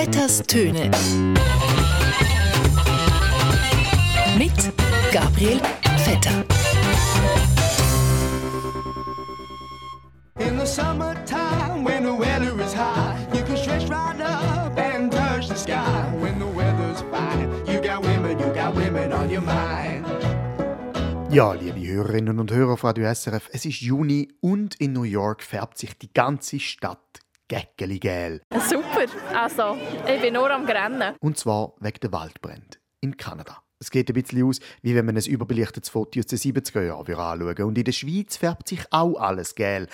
Vetters Töne. Mit Gabriel Vetter. In the summertime, when the weather is high, you can stretch right up and touch the sky. When the weather's fine, you got women, you got women on your mind. Ja, liebe Hörerinnen und Hörer von Radio SRF, es ist Juni und in New York färbt sich die ganze Stadt gäckeli-gel. Super, also ich bin nur am Rennen. Und zwar wegen der Waldbrände in Kanada. Es geht ein bisschen aus, wie wenn man ein überbelichtetes Foto aus den 70er Jahren anschauen. Und in der Schweiz färbt sich auch alles gel.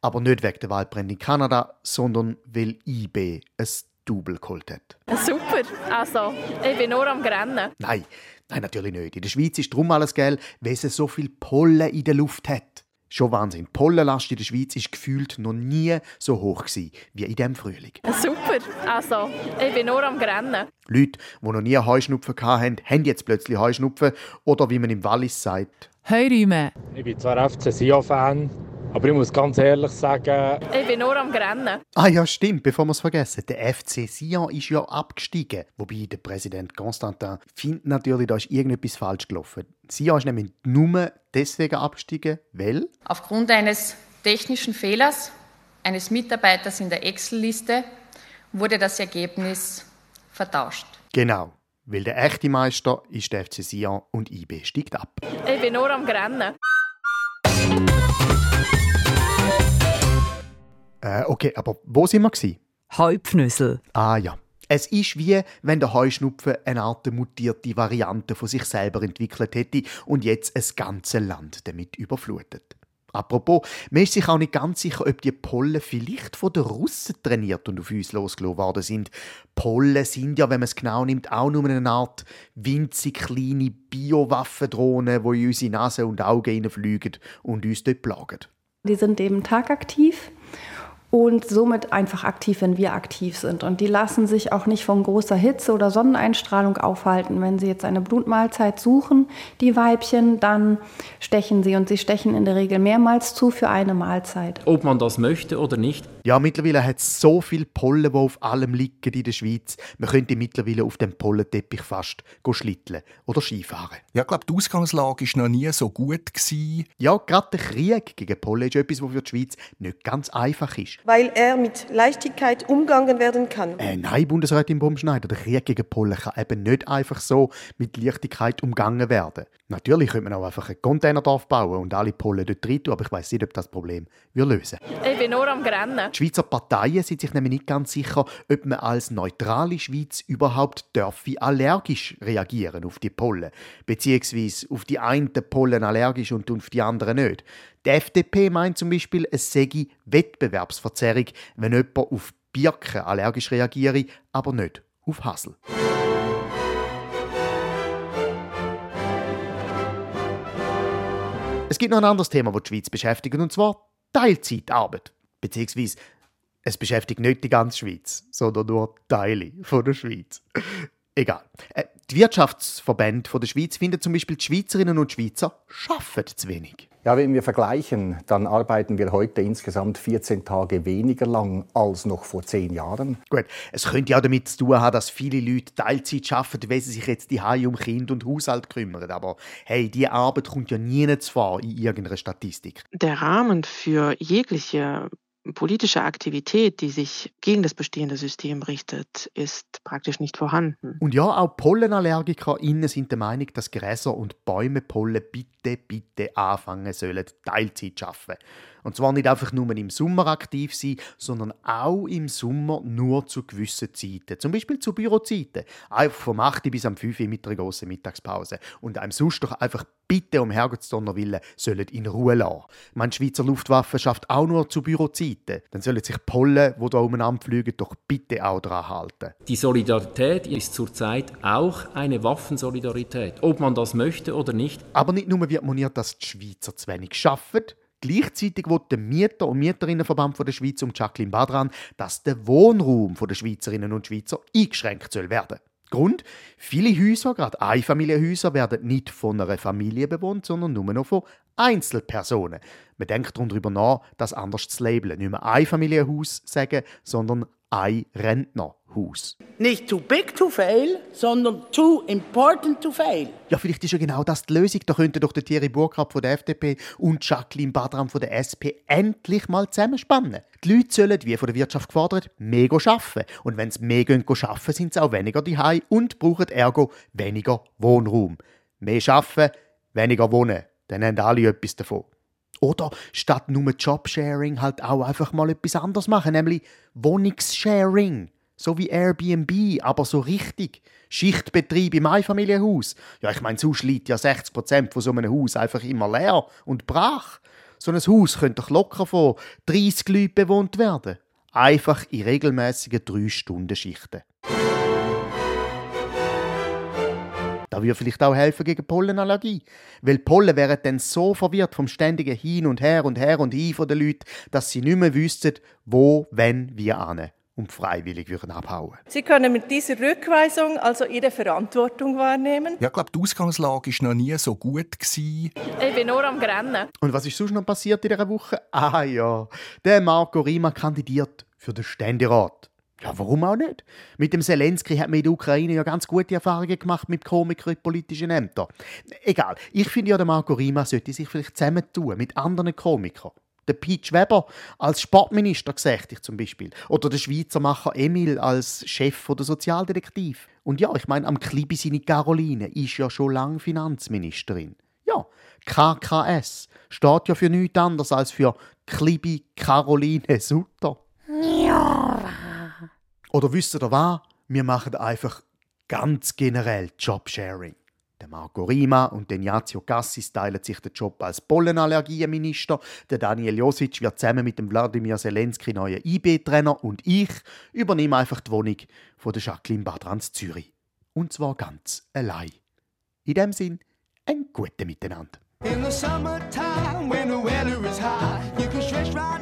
Aber nicht wegen der Waldbrände in Kanada, sondern weil IB ein Double geholt hat. Super, also ich bin nur am Rennen. Nein, nein, natürlich nicht. In der Schweiz ist drum alles gel, weil es so viel Pollen in der Luft hat. Schon Wahnsinn. Die Pollenlast in der Schweiz ist gefühlt noch nie so hoch gewesen wie in diesem Frühling. Super, also ich bin nur am Rennen. Leute, die noch nie Heuschnupfen hatten, haben jetzt plötzlich Heuschnupfen. Oder wie man im Wallis sagt, Heuräume. Ich bin zwar FC Sion-Fan, aber ich muss ganz ehrlich sagen, Ich bin nur am Rennen. Ah ja, stimmt, bevor wir es vergessen. Der FC Sion ist ja abgestiegen. Wobei der Präsident Constantin findet natürlich, da ist irgendetwas falsch gelaufen. Sion ist nämlich nur deswegen abgestiegen, weil... Aufgrund eines technischen Fehlers eines Mitarbeiters in der Excel-Liste wurde das Ergebnis vertauscht. Genau, weil der echte Meister ist der FC Sion und IB steigt ab. Ich bin nur am Rennen. Äh, okay, aber wo sind wir gewesen? Heupfnüssel. Ah ja. Es ist wie, wenn der Heuschnupfen eine Art mutierte Variante von sich selber entwickelt hätte und jetzt ein ganzes Land damit überflutet. Apropos, man ist sich auch nicht ganz sicher, ob die Pollen vielleicht von den Russen trainiert und auf uns losgelassen worden sind. Pollen sind ja, wenn man es genau nimmt, auch nur eine Art winzig kleine Biowaffendrohnen, die in unsere Nase und Augen hineinfliegen und uns dort plagen. Die sind eben tagaktiv und somit einfach aktiv, wenn wir aktiv sind. Und die lassen sich auch nicht von großer Hitze oder Sonneneinstrahlung aufhalten. Wenn sie jetzt eine Blutmahlzeit suchen, die Weibchen, dann stechen sie und sie stechen in der Regel mehrmals zu für eine Mahlzeit. Ob man das möchte oder nicht, Ja, mittlerweile hat es so viel Pollen, die auf allem liegen in der Schweiz. Man könnte mittlerweile auf dem Pollenteppich fast go schlitteln oder Skifahren. Ja, ich glaube, die Ausgangslage war noch nie so gut. Gewesen. Ja, gerade der Krieg gegen Pollen ist etwas, was für die Schweiz nicht ganz einfach ist. weil er mit Leichtigkeit umgangen werden kann. Äh, nein, Bundesrätin Baumschneider, der Krieg gegen Pollen kann eben nicht einfach so mit Leichtigkeit umgangen werden. Natürlich könnte man auch einfach ein Containerdorf bauen und alle Pollen dort rein tun, aber ich weiß nicht, ob das Problem wir lösen. Ich bin nur am Rennen. Die Schweizer Parteien sind sich nämlich nicht ganz sicher, ob man als neutrale Schweiz überhaupt dürfe allergisch reagieren auf die Pollen, beziehungsweise auf die einen Pollen allergisch und auf die anderen nicht. Die FDP meint zum Beispiel, es sei Wettbewerbsverzerrung, wenn jemand auf Birken allergisch reagiere, aber nicht auf Hasel. Es gibt noch ein anderes Thema, das die Schweiz beschäftigt, und zwar Teilzeitarbeit. Beziehungsweise, es beschäftigt nicht die ganze Schweiz, sondern nur Teile von der Schweiz. Egal. Äh, Die Wirtschaftsverbände von der Schweiz finden zum Beispiel, die Schweizerinnen und Schweizer arbeiten zu wenig. Ja, wenn wir vergleichen, dann arbeiten wir heute insgesamt 14 Tage weniger lang als noch vor zehn Jahren. Gut, es könnte ja damit zu tun haben, dass viele Leute Teilzeit arbeiten, weil sie sich jetzt die um Kind und Haushalt kümmern. Aber hey, die Arbeit kommt ja nie zu vor in irgendeiner Statistik. Der Rahmen für jegliche politische Aktivität, die sich gegen das bestehende System richtet, ist praktisch nicht vorhanden. Und ja, auch PollenallergikerInnen sind der Meinung, dass Gräser und Bäume Pollen bitte, bitte anfangen sollen, Teilzeit zu arbeiten. Und zwar nicht einfach nur im Sommer aktiv sein, sondern auch im Sommer nur zu gewissen Zeiten. Zum Beispiel zu Bürozeiten. Einfach vom 8 bis am 5 Uhr mit einer grossen Mittagspause. Und einem sonst doch einfach bitte um Herrgottsdonner willen sollen in Ruhe lassen. Meine Schweizer Luftwaffe schafft auch nur zu Bürozeiten. Dann sollen sich die Pollen, die da umeinander fliegen, doch bitte auch daran halten. die Solidarität ist zurzeit auch eine Waffensolidarität. Ob man das möchte oder nicht, Aber nicht nur wird moniert, dass die Schweizer zu wenig arbeiten, Gleichzeitig will der Mieter- und Mieterinnenverband der Schweiz um Jacqueline Badran, dass der Wohnraum der Schweizerinnen und Schweizer eingeschränkt soll werden. Grund? Viele Häuser, gerade Einfamilienhäuser, werden nicht von einer Familie bewohnt, sondern nur noch von Einzelpersonen. Man denkt darüber nach, das anders zu labeln. Nicht mehr Einfamilienhaus sagen, sondern ein Rentnerhaus. Nicht too big to fail, sondern too important to fail. Ja, vielleicht ist ja genau das die Lösung. Da könnten doch der Thierry Burkhardt von der FDP und Jacqueline Badram von der SP endlich mal zusammenspannen. Die Leute sollen, wie von der Wirtschaft gefordert, mega arbeiten. Und wenn sie mehr arbeiten, sind sie auch weniger daheim und brauchen ergo weniger Wohnraum. Mehr arbeiten, weniger wohnen. Dann haben alle etwas davon. Oder statt nur Jobsharing halt auch einfach mal etwas anderes machen, nämlich Wohnungssharing. So wie Airbnb, aber so richtig. Schichtbetrieb im Einfamilienhaus. Ja, ich meine, so liegt ja 60% von so einem Haus einfach immer leer und brach. So ein Haus könnte doch locker von 30 Leuten bewohnt werden. Einfach in regelmäßigen 3-Stunden-Schichten. Da würde vielleicht auch helfen gegen Pollenallergie. Weil Pollen wären dann so verwirrt vom ständigen Hin und Her und Her und Hin von den Leuten, dass sie nicht mehr wüssten, wo, wenn, wie ane und freiwillig würden abhauen. Sie können mit dieser Rückweisung also Ihre Verantwortung wahrnehmen. Ja, ich glaube, die Ausgangslage war noch nie so gut. Gewesen. Ich bin nur am Grennen. Und was ist sonst noch passiert in dieser Woche? Ah ja, der Marco Rima kandidiert für den Ständerat. Ja, warum auch nicht? Mit dem Zelensky hat man in der Ukraine ja ganz gute Erfahrungen gemacht mit Komikern in politischen Ämtern. Egal, ich finde ja, der Marco Rima sollte sich vielleicht zusammentun mit anderen Komikern. Der Peach Weber als Sportminister gesagt ich zum Beispiel. Oder der Schweizer Macher Emil als Chef der Sozialdetektiv. Und ja, ich meine, am Klibi seine Caroline ist ja schon lange Finanzministerin. Ja, KKS steht ja für nichts anderes als für Klibi Caroline Sutter. Oder wisst ihr was? Wir machen einfach ganz generell Jobsharing. Der Marco Rima und der Ignazio Cassis teilen sich den Job als Pollenallergienminister. Der Daniel Josic wird zusammen mit dem Wladimir Zelensky neuer IB-Trainer und ich übernehme einfach die Wohnung von der Jacqueline Badrans Zürich. Und zwar ganz allein. In dem Sinn, ein gutes Miteinander. In the summertime, when the weather is high, you can stretch right